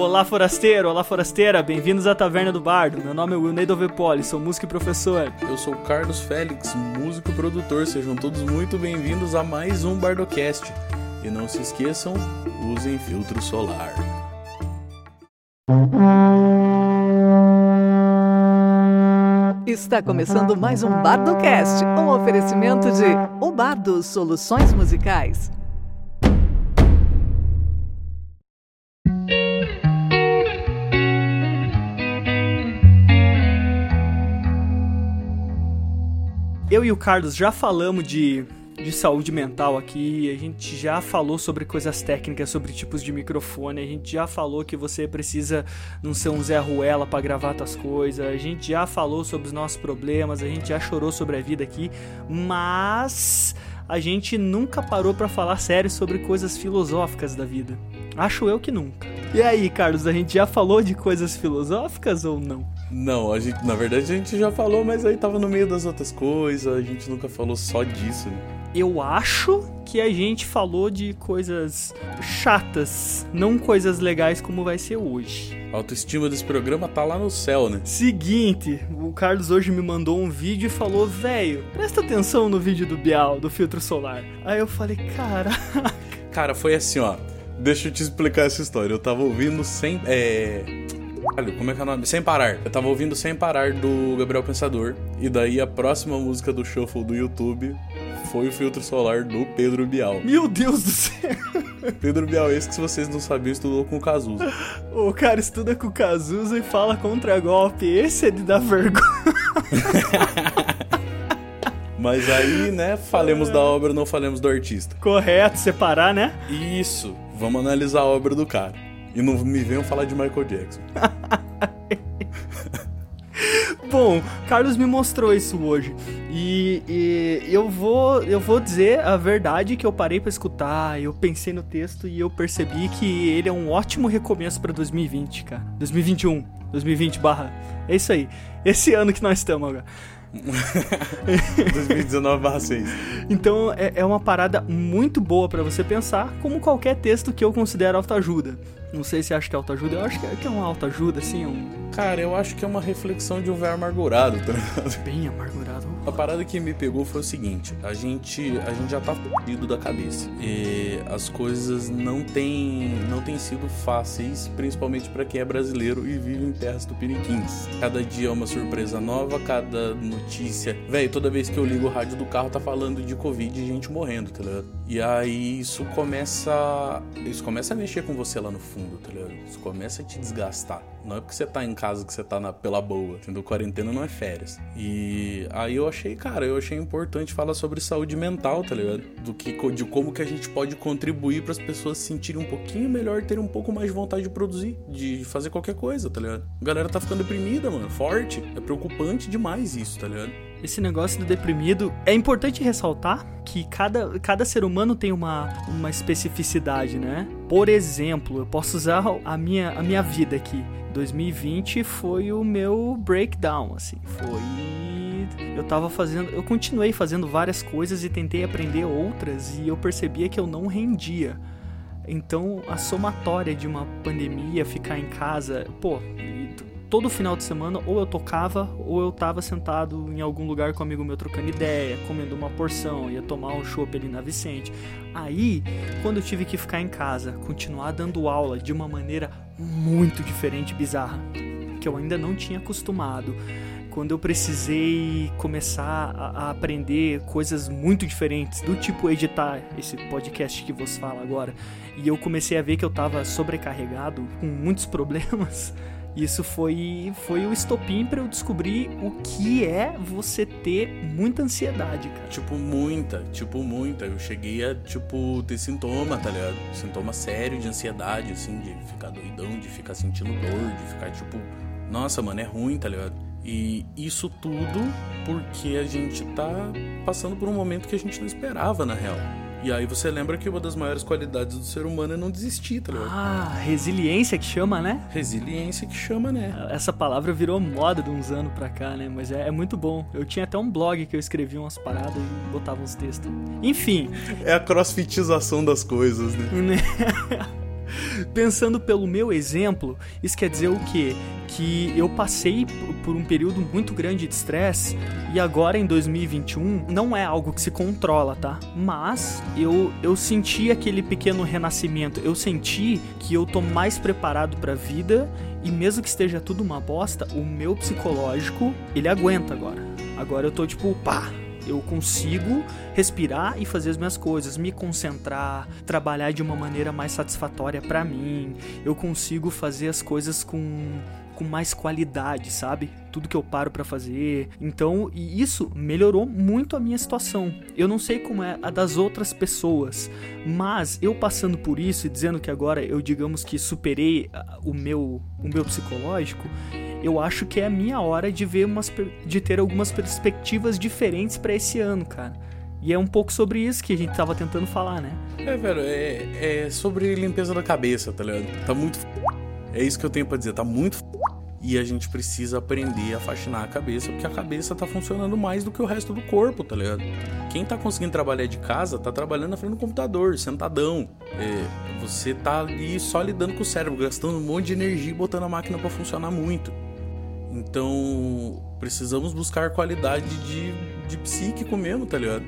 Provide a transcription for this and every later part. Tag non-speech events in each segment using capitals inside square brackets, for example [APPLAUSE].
Olá, forasteiro! Olá, forasteira! Bem-vindos à Taverna do Bardo. Meu nome é Wilney Dovepoli, sou músico e professor. Eu sou Carlos Félix, músico e produtor. Sejam todos muito bem-vindos a mais um Bardocast. E não se esqueçam, usem filtro solar. Está começando mais um Bardocast, um oferecimento de O Bardo Soluções Musicais. Eu e o Carlos já falamos de, de saúde mental aqui, a gente já falou sobre coisas técnicas, sobre tipos de microfone, a gente já falou que você precisa não ser um Zé Ruela para gravar tuas coisas, a gente já falou sobre os nossos problemas, a gente já chorou sobre a vida aqui, mas a gente nunca parou para falar sério sobre coisas filosóficas da vida. Acho eu que nunca. E aí, Carlos, a gente já falou de coisas filosóficas ou não? Não, a gente, na verdade a gente já falou, mas aí tava no meio das outras coisas, a gente nunca falou só disso. Né? Eu acho que a gente falou de coisas chatas, não coisas legais como vai ser hoje. A autoestima desse programa tá lá no céu, né? Seguinte, o Carlos hoje me mandou um vídeo e falou: velho, presta atenção no vídeo do Bial, do filtro solar. Aí eu falei: caraca. Cara, foi assim, ó. Deixa eu te explicar essa história. Eu tava ouvindo sem. É como é que é o nome? Sem Parar. Eu tava ouvindo Sem Parar do Gabriel Pensador. E daí a próxima música do Shuffle do YouTube foi o filtro solar do Pedro Bial. Meu Deus do céu! Pedro Bial, esse que se vocês não sabiam, estudou com o Cazuza. O cara estuda com o Cazuza e fala contra golpe. Esse é de dar vergonha. [LAUGHS] Mas aí, né, falemos da obra, não falemos do artista. Correto, separar, né? Isso. Vamos analisar a obra do cara. E não me venham falar de Michael Jackson. [LAUGHS] Bom, Carlos me mostrou isso hoje. E, e, eu vou eu vou dizer a verdade que eu parei para escutar, eu pensei no texto e eu percebi que ele é um ótimo recomeço para 2020, cara. 2021, 2020 barra. É isso aí. Esse ano que nós estamos agora. [LAUGHS] 2019/6. Então é, é uma parada muito boa para você pensar, como qualquer texto que eu considero autoajuda. Não sei se acha que é autoajuda, eu acho que é, que é uma autoajuda, assim, um... Cara, eu acho que é uma reflexão de um velho amargurado, tá ligado? [LAUGHS] Bem amargurado. A parada que me pegou foi o seguinte, a gente, a gente já tá fudido da cabeça. E as coisas não têm não tem sido fáceis, principalmente para quem é brasileiro e vive em terras tupiniquins. Cada dia é uma surpresa nova, cada notícia... Véi, toda vez que eu ligo o rádio do carro tá falando de Covid e gente morrendo, tá ligado? E aí isso começa... Isso começa a mexer com você lá no fundo fundo, tá ligado? Isso começa a te desgastar. Não é porque você tá em casa que você tá na, pela boa, entendeu? Quarentena não é férias. E aí eu achei, cara, eu achei importante falar sobre saúde mental, tá ligado? Do que, de como que a gente pode contribuir para as pessoas se sentirem um pouquinho melhor, terem um pouco mais de vontade de produzir, de fazer qualquer coisa, tá ligado? A galera tá ficando deprimida, mano, forte. É preocupante demais isso, tá ligado? Esse negócio do deprimido, é importante ressaltar que cada, cada ser humano tem uma, uma especificidade, né? Por exemplo, eu posso usar a minha, a minha vida aqui. 2020 foi o meu breakdown, assim, foi eu tava fazendo, eu continuei fazendo várias coisas e tentei aprender outras e eu percebia que eu não rendia. Então, a somatória de uma pandemia, ficar em casa, pô, todo final de semana ou eu tocava ou eu tava sentado em algum lugar com um amigo meu trocando ideia, comendo uma porção, ia tomar um chopp ali na Vicente. Aí, quando eu tive que ficar em casa, continuar dando aula de uma maneira muito diferente, bizarra, que eu ainda não tinha acostumado, quando eu precisei começar a, a, aprender coisas muito diferentes, do tipo editar esse podcast que vos fala agora, e eu comecei a ver que eu estava sobrecarregado, com muitos [LAUGHS] problemas, isso foi, foi o estopim para eu descobrir o que é você ter muita ansiedade, cara. Tipo, muita, tipo, muita. Eu cheguei a, tipo, ter sintoma, tá ligado? Sintoma sério de ansiedade, assim, de ficar doidão, de ficar sentindo dor, de ficar, tipo, nossa, mano, é ruim, tá ligado? E isso tudo porque a gente tá passando por um momento que a gente não esperava, na real. E aí você lembra que uma das maiores qualidades do ser humano é não desistir, tá ligado? Ah, resiliência que chama, né? Resiliência que chama, né? Essa palavra virou moda de uns anos pra cá, né? Mas é, é muito bom. Eu tinha até um blog que eu escrevia umas paradas e botava uns textos. Enfim. É a crossfitização das coisas, né? [LAUGHS] Pensando pelo meu exemplo, isso quer dizer o quê? Que eu passei por um período muito grande de estresse e agora em 2021 não é algo que se controla, tá? Mas eu, eu senti aquele pequeno renascimento, eu senti que eu tô mais preparado para vida e mesmo que esteja tudo uma bosta, o meu psicológico, ele aguenta agora. Agora eu tô tipo, pá, eu consigo respirar e fazer as minhas coisas, me concentrar, trabalhar de uma maneira mais satisfatória para mim. Eu consigo fazer as coisas com com mais qualidade, sabe? Tudo que eu paro para fazer. Então, e isso melhorou muito a minha situação. Eu não sei como é a das outras pessoas, mas eu passando por isso e dizendo que agora eu digamos que superei ah, o meu o meu psicológico, eu acho que é a minha hora de ver umas de ter algumas perspectivas diferentes para esse ano, cara. E é um pouco sobre isso que a gente tava tentando falar, né? É, velho, é, é sobre limpeza da cabeça, tá ligado? Tá muito. É isso que eu tenho para dizer, tá muito. E a gente precisa aprender a faxinar a cabeça, porque a cabeça tá funcionando mais do que o resto do corpo, tá ligado? Quem tá conseguindo trabalhar de casa tá trabalhando na frente do computador, sentadão. É, você tá ali só lidando com o cérebro, gastando um monte de energia e botando a máquina para funcionar muito. Então, precisamos buscar qualidade de, de psíquico mesmo, tá ligado?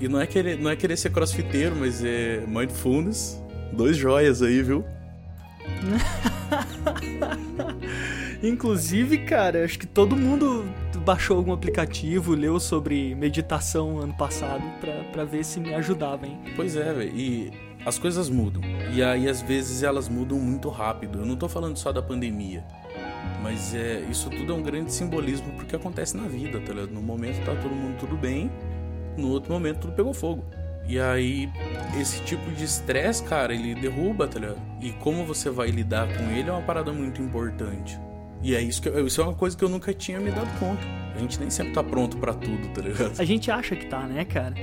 E não é, querer, não é querer ser crossfiteiro, mas é mindfulness. Dois joias aí, viu? [LAUGHS] Inclusive, cara, acho que todo mundo baixou algum aplicativo, leu sobre meditação ano passado pra, pra ver se me ajudava, hein? Pois é, velho. E as coisas mudam. E aí, às vezes, elas mudam muito rápido. Eu não tô falando só da pandemia. Mas é, isso tudo é um grande simbolismo porque acontece na vida, tá ligado? No momento tá todo mundo tudo bem, no outro momento tudo pegou fogo. E aí, esse tipo de estresse, cara, ele derruba, tá ligado? E como você vai lidar com ele é uma parada muito importante. E é isso que isso é uma coisa que eu nunca tinha me dado conta. A gente nem sempre tá pronto para tudo, tá ligado? A gente acha que tá, né, cara?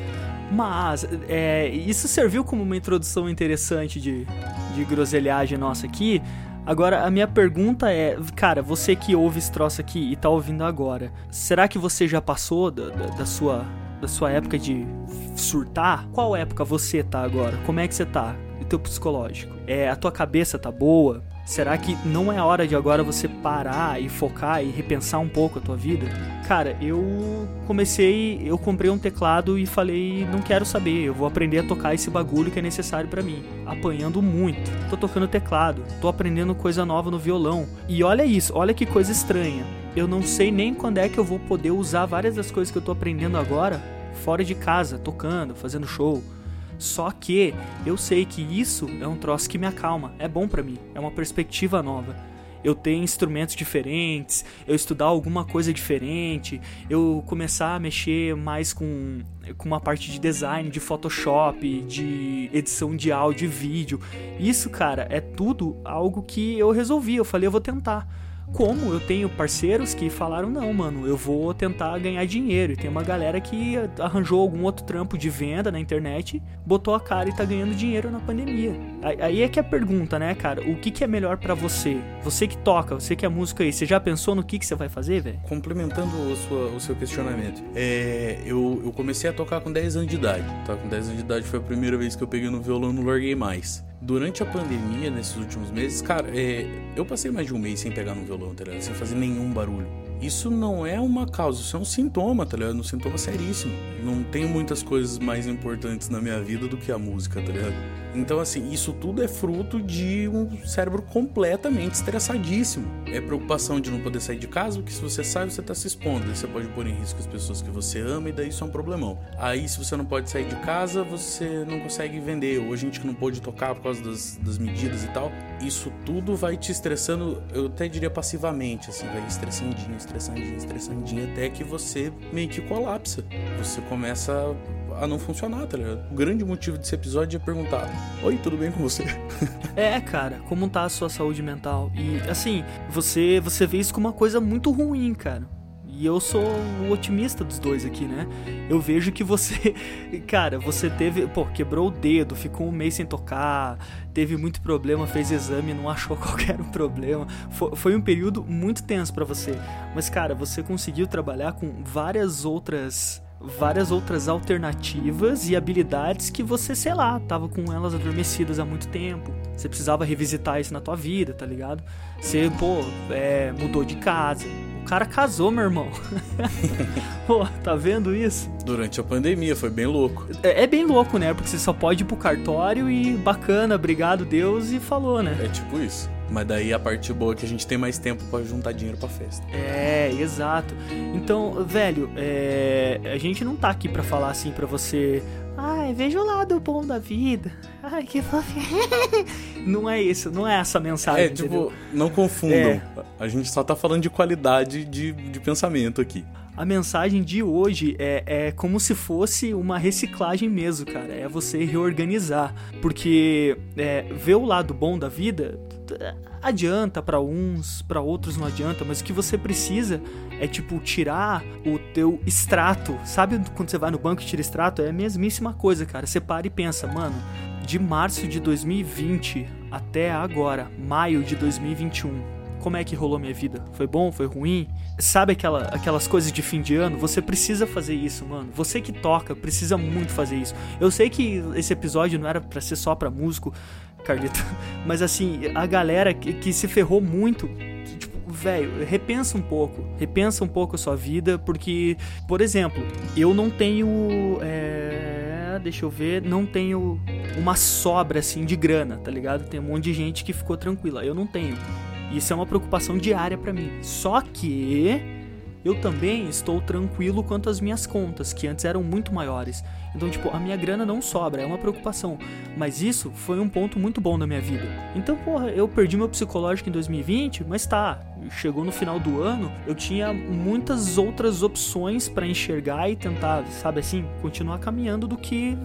Mas é, isso serviu como uma introdução interessante de, de groselhagem nossa aqui. Agora, a minha pergunta é, cara, você que ouve esse troço aqui e tá ouvindo agora, será que você já passou da, da, da sua, da sua época de surtar? Qual época você tá agora? Como é que você tá? O teu psicológico? É, a tua cabeça tá boa? Será que não é hora de agora você parar e focar e repensar um pouco a tua vida? Cara, eu comecei, eu comprei um teclado e falei, não quero saber, eu vou aprender a tocar esse bagulho que é necessário para mim. Apanhando muito. Tô tocando teclado, tô aprendendo coisa nova no violão. E olha isso, olha que coisa estranha. Eu não sei nem quando é que eu vou poder usar várias das coisas que eu tô aprendendo agora fora de casa, tocando, fazendo show. Só que eu sei que isso é um troço que me acalma, é bom para mim, é uma perspectiva nova. Eu ter instrumentos diferentes, eu estudar alguma coisa diferente, eu começar a mexer mais com, com uma parte de design, de Photoshop, de edição de áudio e vídeo. Isso, cara, é tudo algo que eu resolvi. Eu falei, eu vou tentar como eu tenho parceiros que falaram: não, mano, eu vou tentar ganhar dinheiro. E tem uma galera que arranjou algum outro trampo de venda na internet, botou a cara e tá ganhando dinheiro na pandemia. Aí é que é a pergunta, né, cara? O que, que é melhor para você? Você que toca, você que é músico aí, você já pensou no que, que você vai fazer, velho? Complementando o, sua, o, seu questionamento, é, eu, eu comecei a tocar com 10 anos de idade. Tá? Com 10 anos de idade foi a primeira vez que eu peguei no violão e não larguei mais durante a pandemia, nesses últimos meses, cara, é, eu passei mais de um mês sem pegar no violão, tá ligado? Sem fazer nenhum barulho. Isso não é uma causa, isso é um sintoma, tá ligado? Um sintoma seríssimo. Não tenho muitas coisas mais importantes na minha vida do que a música, tá ligado? Então, assim, isso tudo é fruto de um cérebro completamente estressadíssimo. É preocupação de não poder sair de casa, porque se você sai, você tá se expondo. Aí você pode pôr em risco as pessoas que você ama, e daí isso é um problemão. Aí, se você não pode sair de casa, você não consegue vender. Ou a gente que não pode tocar por causa das, das medidas e tal. Isso tudo vai te estressando, eu até diria passivamente, assim, vai estressandinho, estressandinho estressandinho, estressandinho, até que você meio que colapsa. Você começa a não funcionar, tá ligado? O grande motivo desse episódio é perguntar: Oi, tudo bem com você? [LAUGHS] é, cara, como tá a sua saúde mental? E assim, você, você vê isso como uma coisa muito ruim, cara. E eu sou o otimista dos dois aqui, né? Eu vejo que você, [LAUGHS] cara, você teve, pô, quebrou o dedo, ficou um mês sem tocar, teve muito problema, fez exame, não achou [LAUGHS] qualquer problema. Foi, foi um período muito tenso para você. Mas, cara, você conseguiu trabalhar com várias outras várias outras alternativas e habilidades que você, sei lá, tava com elas adormecidas há muito tempo. Você precisava revisitar isso na tua vida, tá ligado? Você, pô, é, mudou de casa. O cara casou, meu irmão. [LAUGHS] pô, tá vendo isso? Durante a pandemia, foi bem louco. É, é, bem louco, né? Porque você só pode ir pro cartório e bacana, obrigado Deus e falou, né? É tipo isso. Mas daí a parte boa é que a gente tem mais tempo para juntar dinheiro pra festa. É, exato. Então, velho, é, a gente não tá aqui para falar assim para você. Ai, veja o lado bom da vida. Ai, que fofinho. [LAUGHS] não é isso, não é essa mensagem. É, tipo, entendeu? não confundam. É. A gente só tá falando de qualidade de, de pensamento aqui a mensagem de hoje é, é como se fosse uma reciclagem mesmo, cara. É você reorganizar. Porque é, ver o lado bom da vida adianta para uns, para outros não adianta, mas o que você precisa é tipo tirar o teu extrato. Sabe quando você vai no banco e tira extrato? É a mesmíssima coisa, cara. Você para e pensa, mano, de março de 2020 até agora, maio de 2021 como é que rolou minha vida? Foi bom? Foi ruim? Sabe aquela, aquelas coisas de fim de ano? Você precisa fazer isso, mano. Você que toca precisa muito fazer isso. Eu sei que esse episódio não era para ser só pra músico, Carlito, [LAUGHS] mas assim, a galera que, que se ferrou muito tipo, velho, repensa um pouco. Repensa um pouco a sua vida, porque, por exemplo, eu não tenho. É, deixa eu ver, não tenho uma sobra assim de grana, tá ligado? Tem um monte de gente que ficou tranquila. Eu não tenho. Isso é uma preocupação diária para mim. Só que eu também estou tranquilo quanto às minhas contas, que antes eram muito maiores. Então, tipo, a minha grana não sobra, é uma preocupação. Mas isso foi um ponto muito bom na minha vida. Então, porra, eu perdi meu psicológico em 2020, mas tá, chegou no final do ano, eu tinha muitas outras opções para enxergar e tentar, sabe assim, continuar caminhando do que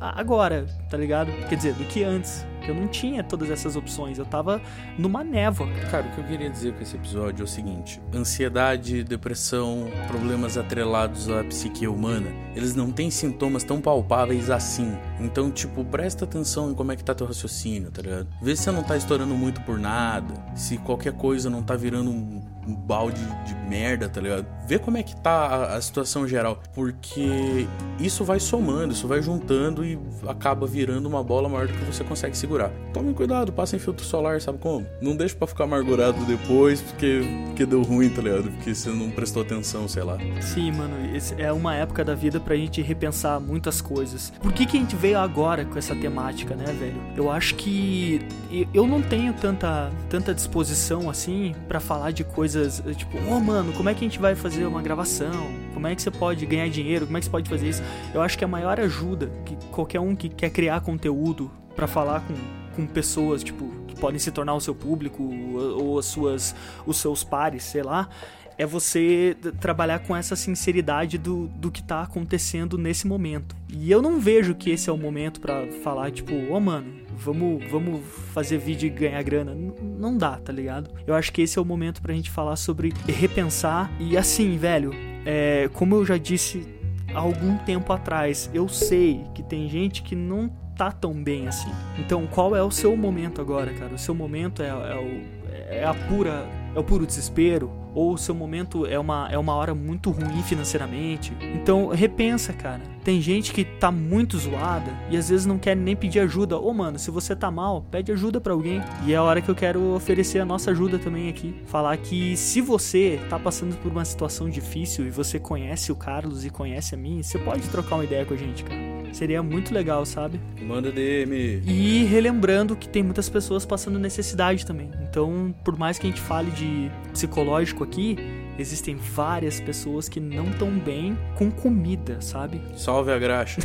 agora, tá ligado? Quer dizer, do que antes. Eu não tinha todas essas opções, eu tava numa névoa. Cara, o que eu queria dizer com esse episódio é o seguinte: ansiedade, depressão, problemas atrelados à psique humana, eles não têm sintomas tão palpáveis assim. Então, tipo, presta atenção em como é que tá teu raciocínio, tá ligado? Vê se você não tá estourando muito por nada, se qualquer coisa não tá virando um um balde de merda, tá ligado? Vê como é que tá a, a, situação geral, porque isso vai somando, isso vai juntando e acaba virando uma bola maior do que você consegue segurar. Tome cuidado, passa em filtro solar, sabe como? Não deixa para ficar amargurado depois porque, porque deu ruim, tá ligado? Porque você não prestou atenção, sei lá. Sim, mano, é uma época da vida pra gente repensar muitas coisas. Por que que a gente veio agora com essa temática, né, velho? Eu acho que eu não tenho tanta, tanta disposição assim para falar de coisas coisas, eh, tipo, oh, mano, como é que a gente vai fazer uma gravação? Como é que você pode ganhar dinheiro? Como é que você pode fazer isso? Eu acho que a maior ajuda que qualquer um que quer criar conteúdo para falar com, com pessoas, tipo, que podem se tornar o seu público ou as suas, os seus pares, sei lá, é você trabalhar com essa sinceridade do, do que tá acontecendo nesse momento. E eu não vejo que esse é o momento para falar, tipo, ô oh, mano, vamos, vamos fazer vídeo e ganhar grana. N não dá, tá ligado? Eu acho que esse é o momento pra gente falar sobre repensar. E assim, velho, é, como eu já disse há algum tempo atrás, eu sei que tem gente que não tá tão bem assim. Então, qual é o seu momento agora, cara? O seu momento é, é, o, é a pura é o puro desespero, ou o seu momento é uma, é uma hora muito ruim financeiramente. Então repensa, cara. Tem gente que tá muito zoada e às vezes não quer nem pedir ajuda. Ô, oh, mano, se você tá mal, pede ajuda para alguém. E é a hora que eu quero oferecer a nossa ajuda também aqui. Falar que se você tá passando por uma situação difícil e você conhece o Carlos e conhece a mim, você pode trocar uma ideia com a gente, cara. Seria muito legal, sabe? Manda DM. E relembrando que tem muitas pessoas passando necessidade também. Então, por mais que a gente fale de psicológico aqui, existem várias pessoas que não estão bem com comida, sabe? [LAUGHS] Salve a graxa.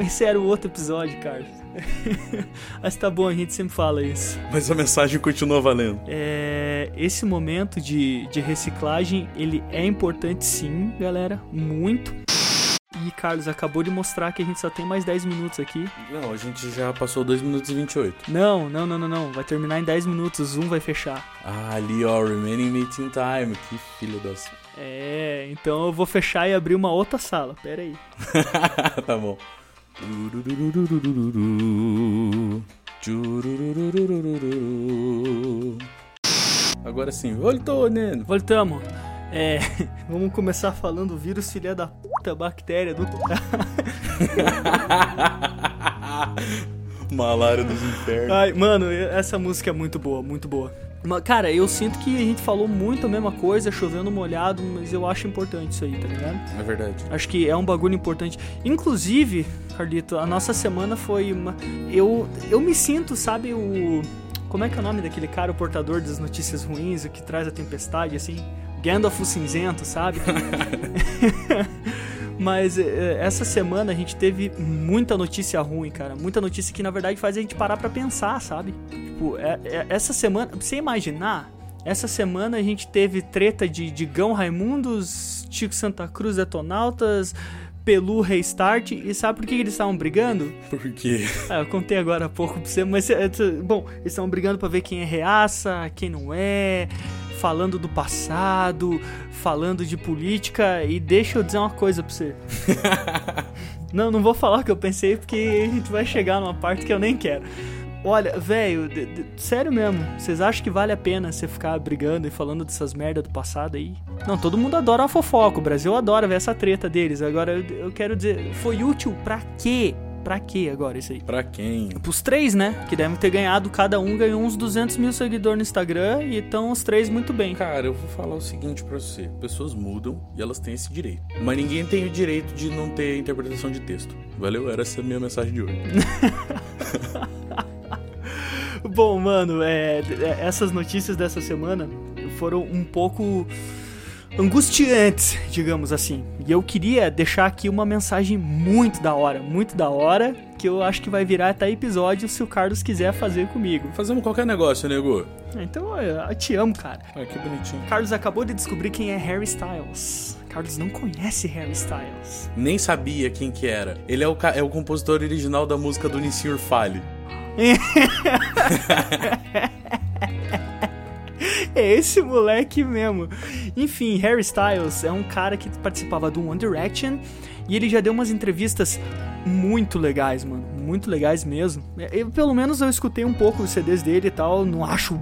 Esse era o outro episódio, Carlos. [LAUGHS] Mas tá bom, a gente sempre fala isso. Mas a mensagem continua valendo. É, esse momento de, de reciclagem, ele é importante sim, galera, muito. Carlos acabou de mostrar que a gente só tem mais 10 minutos aqui. Não, a gente já passou 2 minutos e 28. Não, não, não, não, não. Vai terminar em 10 minutos, o Zoom vai fechar. Ah, ali ó, remaining meeting time. Que filho das. É, então eu vou fechar e abrir uma outra sala. Pera aí. [LAUGHS] tá bom. Agora sim, voltou, Neno. Voltamos. É, [LAUGHS] vamos começar falando vírus filha da puta, bactéria do. [LAUGHS] Malária dos infernos. Ai, mano, essa música é muito boa, muito boa. Cara, eu sinto que a gente falou muito a mesma coisa, chovendo molhado, mas eu acho importante isso aí, tá ligado? É verdade. Acho que é um bagulho importante. Inclusive, Carlito, a nossa semana foi uma. Eu, eu me sinto, sabe, o. Como é que é o nome daquele cara, o portador das notícias ruins, o que traz a tempestade, assim? Gandalf o cinzento, sabe? [LAUGHS] [LAUGHS] Mas eh, essa semana a gente teve muita notícia ruim, cara. Muita notícia que na verdade faz a gente parar pra pensar, sabe? Tipo, é- é- essa semana, pra você imaginar, essa semana a gente teve treta de Digão Raimundos, Chico Santa Cruz Detonautas, Pelu Restart. E sabe por que eles estavam brigando? Porque Ah, eu contei agora há pouco pra você, mas é, é, bom, eles estão brigando pra ver quem é reaça, quem não é, falando do passado, falando de política e deixa eu dizer uma coisa pra você. [LAUGHS] não, não vou falar o que eu pensei porque a gente vai chegar numa parte que eu nem quero. Olha, velho, sério mesmo, vocês acham que vale a pena você ficar brigando e falando dessas merda do passado aí? Não, todo mundo adora a fofoca, o Brasil adora ver essa treta deles. Agora, eu, eu quero dizer, foi útil pra quê? Pra quê agora isso aí? pra quem? Pros três, né? Que devem ter ganhado, cada um ganhou uns 200 mil seguidores no Instagram e estão os três muito bem. Cara, eu vou falar o seguinte pra você: pessoas mudam e elas têm esse direito. Mas ninguém tem o direito de não ter interpretação de texto. Valeu? Era essa a minha mensagem de hoje. [LAUGHS] Bom, mano, é, é, essas notícias dessa semana foram um pouco angustiantes, digamos assim. E eu queria deixar aqui uma mensagem muito da hora, muito da hora, que eu acho que vai virar até episódio se o Carlos quiser fazer comigo. Fazemos qualquer negócio, nego. Então, eu te amo, cara. Ah, que bonitinho. Carlos acabou de descobrir quem é Harry Styles. Carlos não conhece Harry Styles. Nem sabia quem que era. Ele é o, é o compositor original da música do Nissin Fale. [LAUGHS] [LAUGHS] [LAUGHS] É esse moleque mesmo. Enfim, Harry Styles é um cara que participava do One Direction e ele já deu umas entrevistas muito legais, mano. Muito legais mesmo. É, Eu, pelo menos eu escutei um pouco os CDs dele e tal. Não acho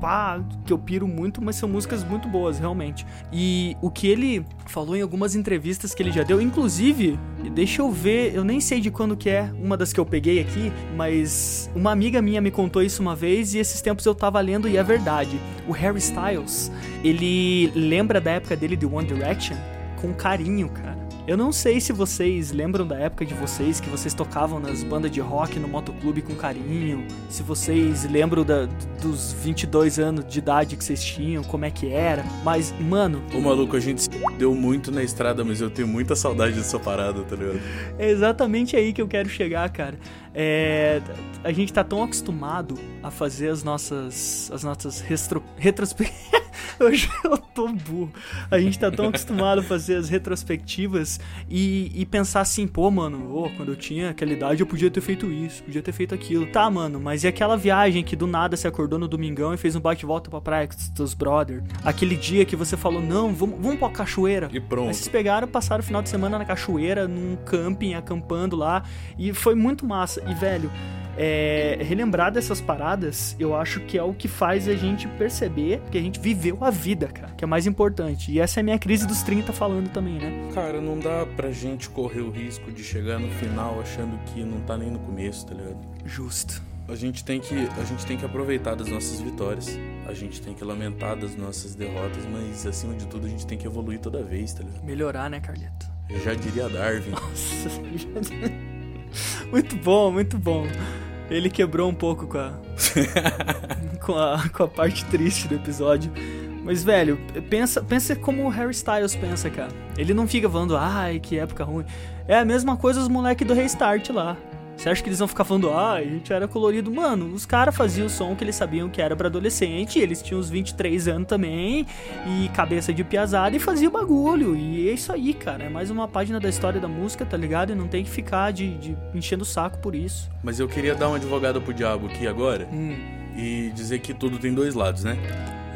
pá, que eu piro muito, mas são músicas muito boas, realmente. E o que ele falou em algumas entrevistas que ele já deu, inclusive, deixa eu ver, eu nem sei de quando que é uma das que eu peguei aqui, mas uma amiga minha me contou isso uma vez e esses tempos eu tava lendo e é verdade. O Harry Styles, ele lembra da época dele de One Direction com carinho, cara. Eu não sei se vocês lembram da época de vocês que vocês tocavam nas bandas de rock no motoclube com carinho, se vocês lembram da- dos 22 anos de idade que vocês tinham, como é que era, mas, mano, Ô maluco, a gente se deu muito na estrada, mas eu tenho muita saudade dessa parada, tá ligado? É exatamente aí que eu quero chegar, cara. É, a gente tá tão acostumado a fazer as nossas as nossas retro, retrospectivas. [LAUGHS] Hoje eu tô burro. A gente tá tão acostumado a fazer as retrospectivas e, e pensar assim, pô, mano, ô, quando eu tinha aquela idade eu podia ter feito isso, podia ter feito aquilo. Tá, mano, mas e aquela viagem que do nada você acordou no domingão e fez um bate-volta pra praia com os teus brother? Aquele dia que você falou, não, vamos, vamos pra cachoeira. E pronto. Aí vocês pegaram, passaram o final de semana na cachoeira, num camping, acampando lá, e foi muito massa. E, velho, é, relembrar dessas paradas, eu acho que é o que faz a gente perceber que a gente viveu a vida, cara, que é mais importante. E essa é a minha crise dos 30 falando também, né? Cara, não dá pra gente correr o risco de chegar no final achando que não tá nem no começo, tá ligado? Justo. A gente tem que, a gente tem que aproveitar das nossas vitórias, a gente tem que lamentar das nossas derrotas, mas acima de tudo a gente tem que evoluir toda vez, tá ligado? Melhorar, né, Carleto? Eu já diria Darwin. Nossa, [LAUGHS] [LAUGHS] muito bom, muito bom. Ele quebrou um pouco com a, [LAUGHS] com a, com a parte triste do episódio. Mas, velho, pensa, pensa como o Harry Styles pensa, cara. Ele não fica falando, ai, que época ruim. É a mesma coisa os moleques do Restart lá. Você acha que eles vão ficar falando, ai, a gente era colorido? Mano, os caras faziam o som que eles sabiam que era pra adolescente, eles tinham uns 23 anos também, e cabeça de piazada, e fazia o bagulho. E é isso aí, cara. É mais uma página da história da música, tá ligado? E não tem que ficar de, de enchendo o saco por isso. Mas eu queria dar uma advogada pro diabo aqui agora Hum. e dizer que tudo tem dois lados, né?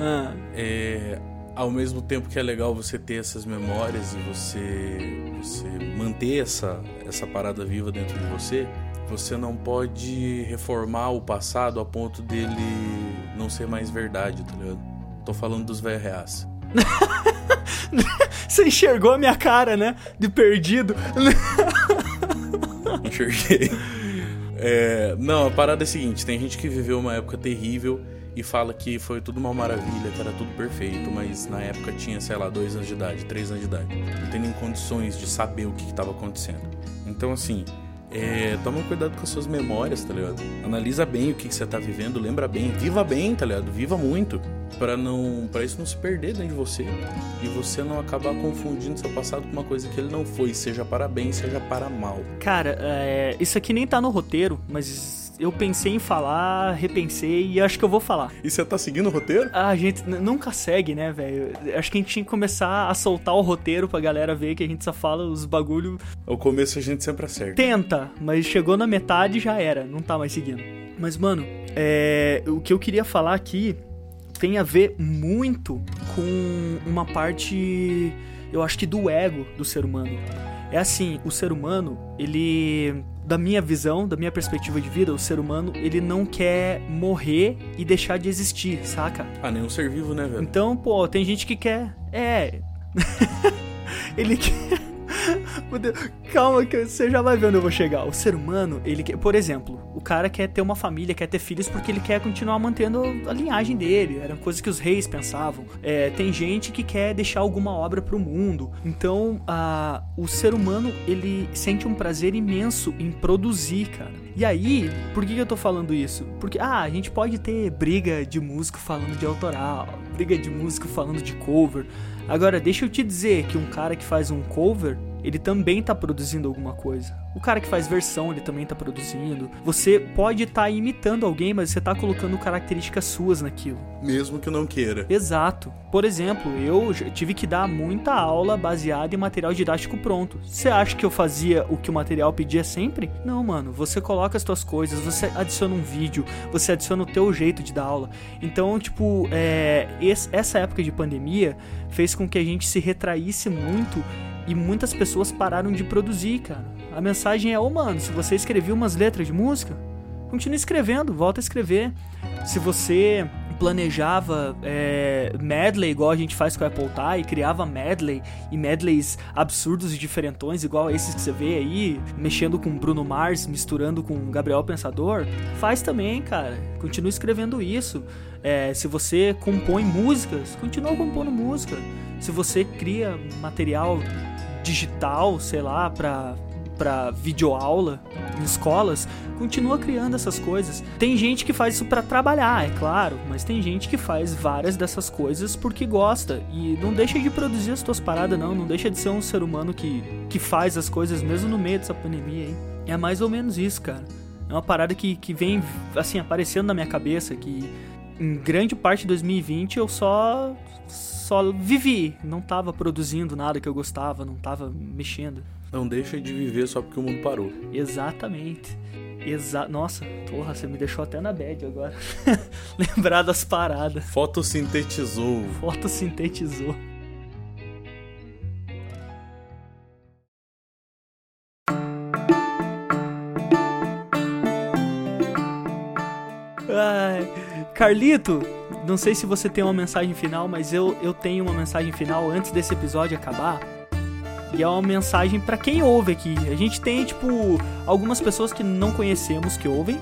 Ah, É, ao mesmo tempo que é legal você ter essas memórias e você, você manter essa, essa parada viva dentro de você, você não pode reformar o passado a ponto dele não ser mais verdade, tá ligado? Tô falando dos velhos reais. [LAUGHS] Você enxergou a minha cara, né? De perdido. [LAUGHS] Enxerguei. É, não, a parada é a seguinte: tem gente que viveu uma época terrível e fala que foi tudo uma maravilha, que era tudo perfeito, mas na época tinha, sei lá, dois anos de idade, três anos de idade, não tem nem condições de saber o que estava acontecendo. Então, assim, é, toma cuidado com as suas memórias, tá ligado? Analisa bem o que, que você tá vivendo, lembra bem, viva bem, tá ligado? Viva muito, para não, para isso não se perder dentro de você e você não acabar confundindo seu passado com uma coisa que ele não foi, seja para bem, seja para mal. Cara, é, isso aqui nem tá no roteiro, mas eu pensei em falar, repensei e acho que eu vou falar. E você tá seguindo o roteiro? Ah, a gente nunca segue, né, velho? Acho que a gente tinha que começar a soltar o roteiro pra galera ver que a gente só fala os bagulho. O começo a gente sempre acerta. Tenta, mas chegou na metade já era, não tá mais seguindo. Mas, mano, é... o que eu queria falar aqui tem a ver muito com uma parte, eu acho que do ego do ser humano. É assim, o ser humano, ele da minha visão, da minha perspectiva de vida, o ser humano, ele não quer morrer e deixar de existir, saca? Ah, nem um ser vivo, né, velho? Então, pô, tem gente que quer. É. [LAUGHS] ele quer. Calma, que você já vai ver onde eu vou chegar. O ser humano, ele quer. Por exemplo, o cara quer ter uma família, quer ter filhos porque ele quer continuar mantendo a linhagem dele. Eram coisas que os reis pensavam. É, tem gente que quer deixar alguma obra pro mundo. Então, a, o ser humano, ele sente um prazer imenso em produzir, cara. E aí, por que eu tô falando isso? Porque, ah, a gente pode ter briga de músico falando de autoral, briga de músico falando de cover. Agora, deixa eu te dizer que um cara que faz um cover, ele também está produzindo alguma coisa. O cara que faz versão, ele também está produzindo. Você pode estar tá imitando alguém, mas você está colocando características suas naquilo. Mesmo que não queira. Exato. Por exemplo, eu tive que dar muita aula baseada em material didático pronto. Você acha que eu fazia o que o material pedia sempre? Não, mano. Você coloca as suas coisas, você adiciona um vídeo, você adiciona o teu jeito de dar aula. Então, tipo, é, essa época de pandemia fez com que a gente se retraísse muito e muitas pessoas pararam de produzir, cara. A mensagem é: ô oh, mano, se você escreveu umas letras de música, continue escrevendo, volta a escrever. Se você planejava é, medley igual a gente faz com o Apple Tie, criava medley e medleys absurdos e diferentões igual esses que você vê aí, mexendo com Bruno Mars, misturando com Gabriel Pensador, faz também, cara. Continua escrevendo isso. É, se você compõe músicas, continua compondo música. Se você cria material digital, sei lá, para para videoaula em escolas, continua criando essas coisas. Tem gente que faz isso para trabalhar, é claro, mas tem gente que faz várias dessas coisas porque gosta e não deixa de produzir as tuas paradas não, não deixa de ser um ser humano que que faz as coisas mesmo no meio dessa pandemia aí. É mais ou menos isso, cara. É uma parada que, que vem assim aparecendo na minha cabeça que em grande parte de 2020 eu só só vivi, não tava produzindo nada que eu gostava, não tava mexendo. Não deixa de viver só porque o mundo parou. Exatamente. Exa Nossa, porra, você me deixou até na bad agora. [LAUGHS] Lembrar das paradas. Fotossintetizou. Fotossintetizou. Ai, Carlito, não sei se você tem uma mensagem final, mas eu, eu tenho uma mensagem final antes desse episódio acabar. E é uma mensagem para quem ouve aqui. A gente tem, tipo, algumas pessoas que não conhecemos que ouvem.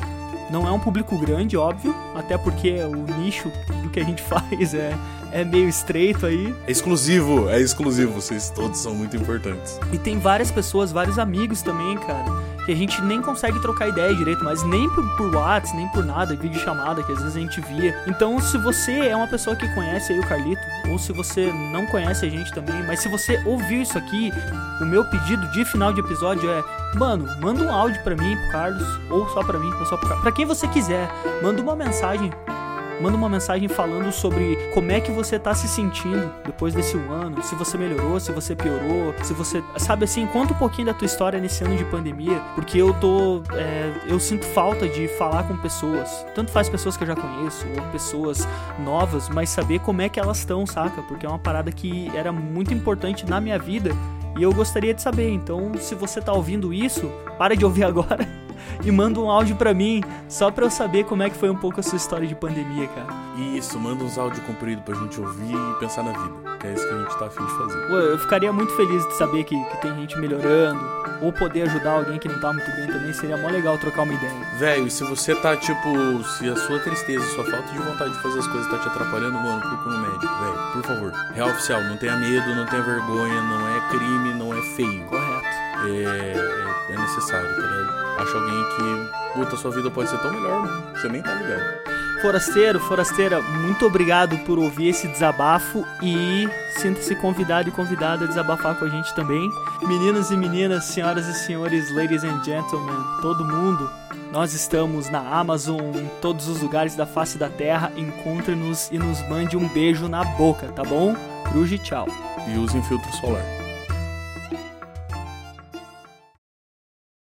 Não é um público grande, óbvio, até porque o nicho do que a gente [LAUGHS] faz é, é meio estreito aí. É exclusivo, é exclusivo, vocês todos são muito importantes. E tem várias pessoas, vários amigos também, cara que a gente nem consegue trocar ideia direito, mas nem por, por WhatsApp, nem por nada, vídeo chamada que às vezes a gente via. Então, se você é uma pessoa que conhece aí o Carlito, ou se você não conhece a gente também, mas se você ouviu isso aqui, o meu pedido de final de episódio é, mano, manda um áudio para mim, pro Carlos, ou só para mim, ou só para quem você quiser, manda uma mensagem manda uma mensagem falando sobre como é que você tá se sentindo depois desse ano, se você melhorou, se você piorou, se você, sabe assim, conta um pouquinho da tua história nesse ano de pandemia, porque eu tô, é, eu sinto falta de falar com pessoas, tanto faz pessoas que eu já conheço ou pessoas novas, mas saber como é que elas estão, saca? Porque é uma parada que era muito importante na minha vida e eu gostaria de saber. Então, se você tá ouvindo isso, para de ouvir [LAUGHS] agora e manda um áudio pra mim, só pra eu saber como é que foi um pouco a sua história de pandemia, cara. Isso, manda uns áudios compridos pra gente ouvir e pensar na vida. Que é isso que a gente tá afim de fazer. Pô, eu ficaria muito feliz de saber que, que tem gente melhorando, ou poder ajudar alguém que não tá muito bem também, seria mó legal trocar uma ideia. Velho, e se você tá, tipo, se a sua tristeza, sua falta de vontade de fazer as coisas tá te atrapalhando, mano, procura um médico, velho. Por favor. Real oficial, não tenha medo, não tenha vergonha, não é crime, não é feio. Correto. É, é, é necessário, tá ligado? Acha alguém que, puta, sua vida pode ser tão melhor. Você nem tá ligado. Forasteiro, forasteira, muito obrigado por ouvir esse desabafo e sinta-se convidado e convidada a desabafar com a gente também. Meninos e meninas, senhoras e senhores, ladies and gentlemen, todo mundo, nós estamos na Amazon, em todos os lugares da face da terra. Encontre-nos e nos mande um beijo na boca, tá bom? Cruz e tchau. E usem filtro solar.